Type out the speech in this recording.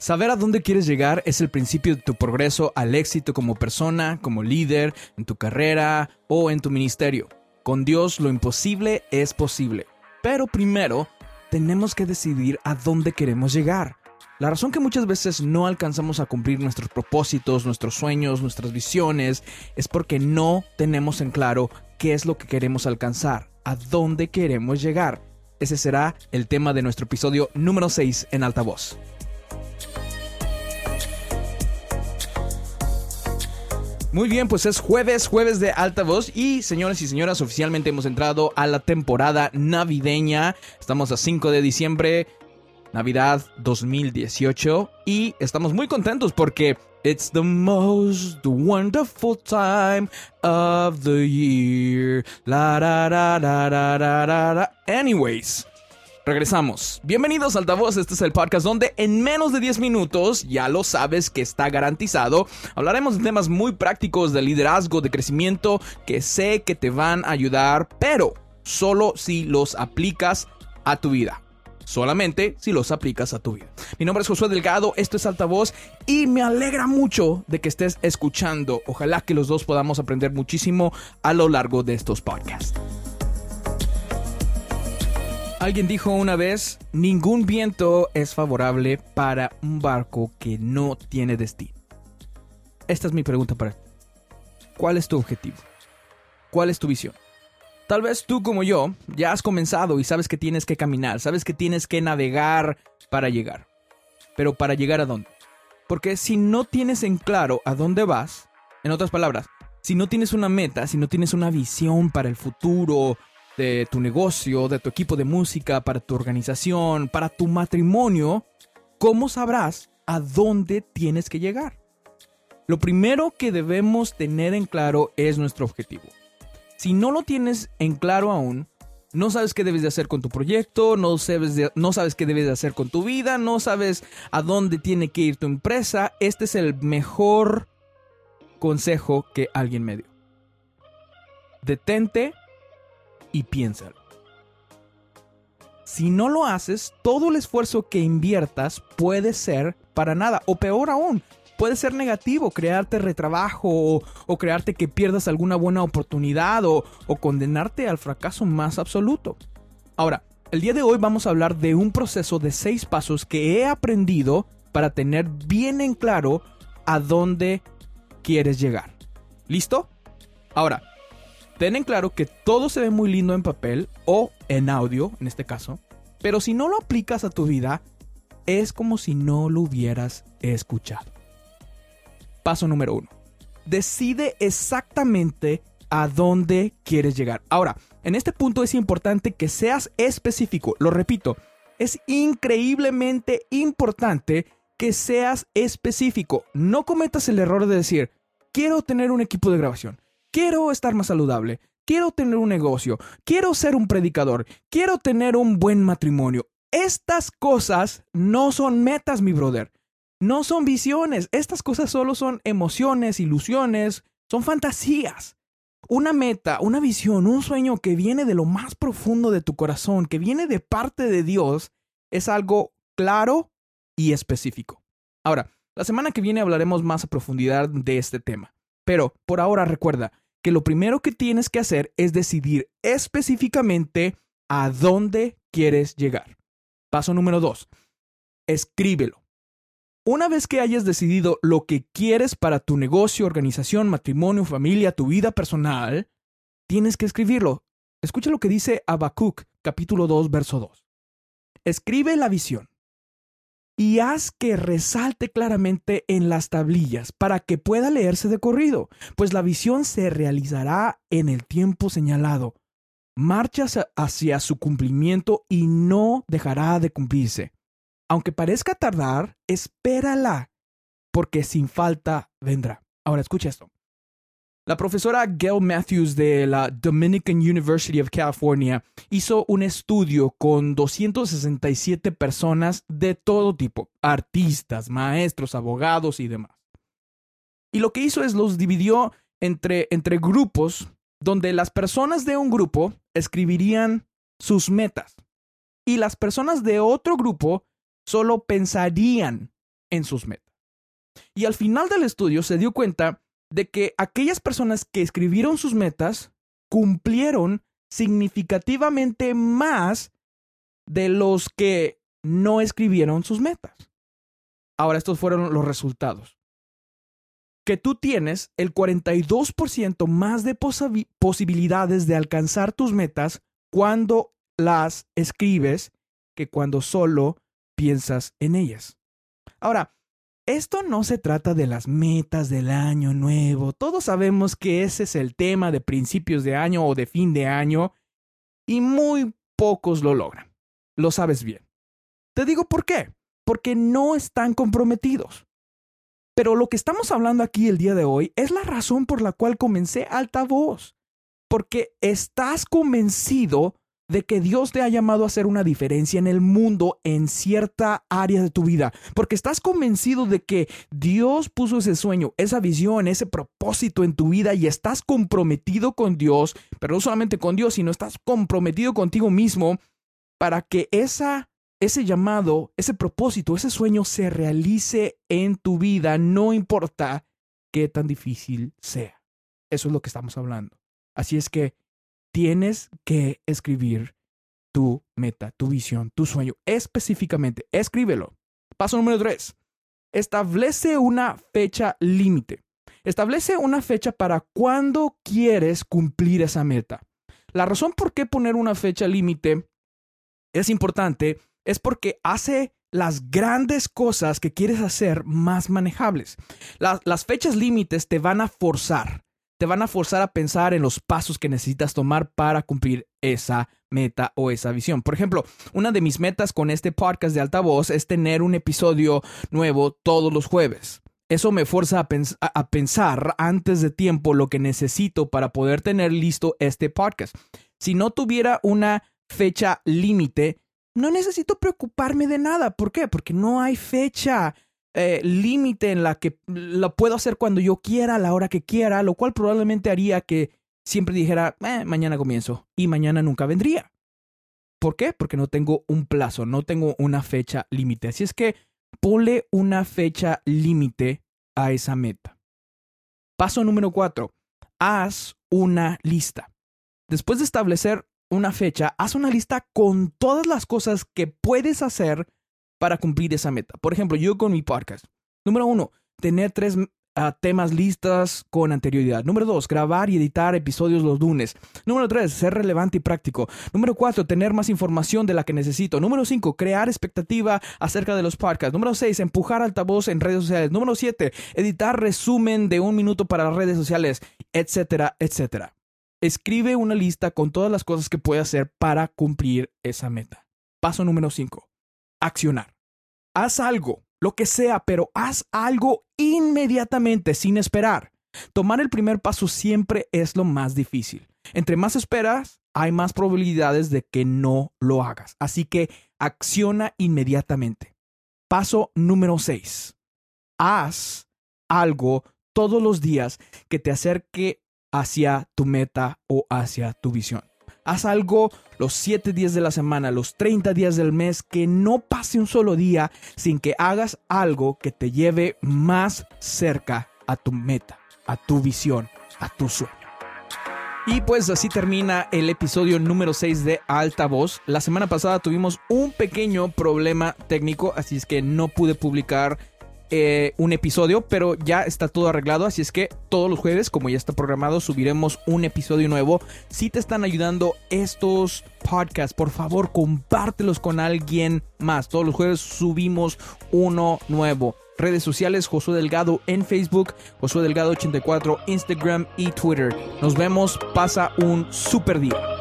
Saber a dónde quieres llegar es el principio de tu progreso al éxito como persona, como líder, en tu carrera o en tu ministerio. Con Dios lo imposible es posible. Pero primero, tenemos que decidir a dónde queremos llegar. La razón que muchas veces no alcanzamos a cumplir nuestros propósitos, nuestros sueños, nuestras visiones, es porque no tenemos en claro qué es lo que queremos alcanzar, a dónde queremos llegar. Ese será el tema de nuestro episodio número 6 en altavoz. Muy bien, pues es jueves, jueves de alta voz y señores y señoras, oficialmente hemos entrado a la temporada navideña. Estamos a 5 de diciembre, Navidad 2018 y estamos muy contentos porque it's the most wonderful time of the year. La. Anyways, Regresamos. Bienvenidos a Altavoz, este es el podcast donde en menos de 10 minutos, ya lo sabes que está garantizado, hablaremos de temas muy prácticos de liderazgo, de crecimiento, que sé que te van a ayudar, pero solo si los aplicas a tu vida. Solamente si los aplicas a tu vida. Mi nombre es Josué Delgado, esto es Altavoz y me alegra mucho de que estés escuchando. Ojalá que los dos podamos aprender muchísimo a lo largo de estos podcasts. Alguien dijo una vez, ningún viento es favorable para un barco que no tiene destino. Esta es mi pregunta para ti. ¿Cuál es tu objetivo? ¿Cuál es tu visión? Tal vez tú como yo ya has comenzado y sabes que tienes que caminar, sabes que tienes que navegar para llegar. Pero para llegar a dónde? Porque si no tienes en claro a dónde vas, en otras palabras, si no tienes una meta, si no tienes una visión para el futuro, de tu negocio, de tu equipo de música, para tu organización, para tu matrimonio, ¿cómo sabrás a dónde tienes que llegar? Lo primero que debemos tener en claro es nuestro objetivo. Si no lo tienes en claro aún, no sabes qué debes de hacer con tu proyecto, no sabes, no sabes qué debes de hacer con tu vida, no sabes a dónde tiene que ir tu empresa, este es el mejor consejo que alguien me dio. Detente y piénsalo. Si no lo haces, todo el esfuerzo que inviertas puede ser para nada, o peor aún, puede ser negativo, crearte retrabajo o, crearte que pierdas alguna buena oportunidad o, o condenarte al fracaso más absoluto. Ahora, el día de hoy vamos a hablar de un proceso de seis pasos que he aprendido para tener bien en claro a dónde quieres llegar. ¿Listo? Ahora, ten en claro que todo se ve muy lindo en papel o en audio, en este caso, pero si no lo aplicas a tu vida, es como si no lo hubieras escuchado. Paso número uno. Decide exactamente a dónde quieres llegar. Ahora, en este punto es importante que seas específico. Lo repito, es increíblemente importante que seas específico. No cometas el error de decir, quiero tener un equipo de grabación quiero estar más saludable, quiero tener un negocio, quiero ser un predicador, quiero tener un buen matrimonio. Estas cosas no son metas, mi brother. No son visiones. Estas cosas solo son emociones, ilusiones, son fantasías. Una meta, una visión, un sueño que viene de lo más profundo de tu corazón, que viene de parte de Dios, es algo claro y específico. Ahora, la semana que viene hablaremos más a profundidad de este tema. Pero por ahora recuerda que lo primero que tienes que hacer es decidir específicamente a dónde quieres llegar. Paso número dos, escríbelo. Una vez que hayas decidido lo que quieres para tu negocio, organización, matrimonio, familia, tu vida personal, tienes que escribirlo. Escucha lo que dice Habacuc, capítulo 2, verso 2. Escribe la visión y haz que resalte claramente en las tablillas para que pueda leerse de corrido, pues la visión se realizará en el tiempo señalado. Marcha hacia su cumplimiento y no dejará de cumplirse. Aunque parezca tardar, espérala, porque sin falta vendrá. Ahora escucha esto. La profesora Gail Matthews de la Dominican University of California hizo un estudio con 267 personas de todo tipo, artistas, maestros, abogados y demás. Y lo que hizo es los dividió entre, entre grupos donde las personas de un grupo escribirían sus metas y las personas de otro grupo solo pensarían en sus metas. Y al final del estudio se dio cuenta de que aquellas personas que escribieron sus metas cumplieron significativamente más de los que no escribieron sus metas. Ahora, estos fueron los resultados. Que tú tienes el 42% más de posibilidades de alcanzar tus metas cuando las escribes que cuando solo piensas en ellas. Ahora, esto no se trata de las metas del año nuevo. Todos sabemos que ese es el tema de principios de año o de fin de año y muy pocos lo logran. Lo sabes bien. Te digo por qué. Porque no están comprometidos. Pero lo que estamos hablando aquí el día de hoy es la razón por la cual comencé altavoz. Porque estás convencido de que Dios te ha llamado a hacer una diferencia en el mundo en cierta área de tu vida, porque estás convencido de que Dios puso ese sueño, esa visión, ese propósito en tu vida y estás comprometido con Dios, pero no solamente con Dios, sino estás comprometido contigo mismo para que esa ese llamado, ese propósito, ese sueño se realice en tu vida, no importa qué tan difícil sea. Eso es lo que estamos hablando. Así es que tienes que escribir tu meta, tu visión, tu sueño. Específicamente, escríbelo. Paso número tres. Establece una fecha límite. Establece una fecha para cuándo quieres cumplir esa meta. La razón por qué poner una fecha límite es importante es porque hace las grandes cosas que quieres hacer más manejables. las fechas límites te van a forzar te van a forzar a pensar en los pasos que necesitas tomar para cumplir esa meta o esa visión. Por ejemplo, una de mis metas con este podcast de altavoz es tener un episodio nuevo todos los jueves. Eso me fuerza a, pensar antes de tiempo lo que necesito para poder tener listo este podcast. Si no tuviera una fecha límite, no necesito preocuparme de nada. ¿Por qué? Porque no hay fecha eh, límite en la que lo puedo hacer cuando yo quiera, a la hora que quiera, lo cual probablemente haría que siempre dijera, eh, mañana comienzo y mañana nunca vendría. ¿Por qué? Porque no tengo un plazo, no tengo una fecha límite. Así es que ponle una fecha límite a esa meta. Paso número cuatro, haz una lista. Después de establecer una fecha, haz una lista con todas las cosas que puedes hacer para cumplir esa meta. Por ejemplo, yo con mi podcast. Número uno, tener tres ah, temas listas con anterioridad. Número dos, grabar y editar episodios los lunes. Número tres, ser relevante y práctico. Número cuatro, tener más información de la que necesito. Número cinco, crear expectativa acerca de los podcasts. Número seis, empujar altavoz en redes sociales. Número siete, editar resumen de un minuto para las redes sociales, etcétera, etcétera. Escribe una lista con todas las cosas que puedes hacer para cumplir esa meta. Paso número cinco accionar. Haz algo, lo que sea, pero haz algo inmediatamente, sin esperar. Tomar el primer paso siempre es lo más difícil. Entre más esperas, hay más probabilidades de que no lo hagas. Así que acciona inmediatamente. Paso número 6. Haz algo todos los días que te acerque hacia tu meta o hacia tu visión. Haz algo los 7 días de la semana, los 30 días del mes, que no pase un solo día sin que hagas algo que te lleve más cerca a tu meta, a tu visión, a tu sueño. Y pues así termina el episodio número 6 de Altavoz. La semana pasada tuvimos un pequeño problema técnico, así es que no pude publicar eh, un episodio, pero ya está todo arreglado, así es que todos los jueves, como ya está programado, subiremos un episodio nuevo. Si te están ayudando estos podcasts, por favor, compártelos con alguien más. Todos los jueves subimos uno nuevo. Redes sociales, Josué Delgado en Facebook, Josué Delgado 84, Instagram y Twitter. Nos vemos, pasa un super día.